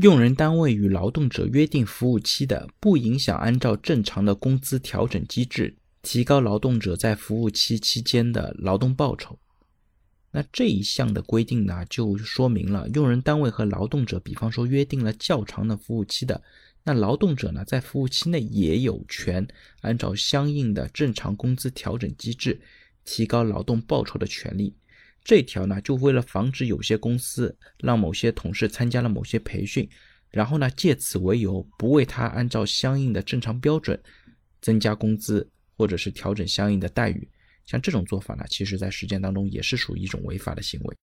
用人单位与劳动者约定服务期的，不影响按照正常的工资调整机制提高劳动者在服务期期间的劳动报酬。那这一项的规定呢，就说明了用人单位和劳动者，比方说约定了较长的服务期的，那劳动者呢，在服务期内也有权按照相应的正常工资调整机制提高劳动报酬的权利。这条呢，就为了防止有些公司让某些同事参加了某些培训，然后呢，借此为由不为他按照相应的正常标准增加工资，或者是调整相应的待遇。像这种做法呢，其实在实践当中也是属于一种违法的行为。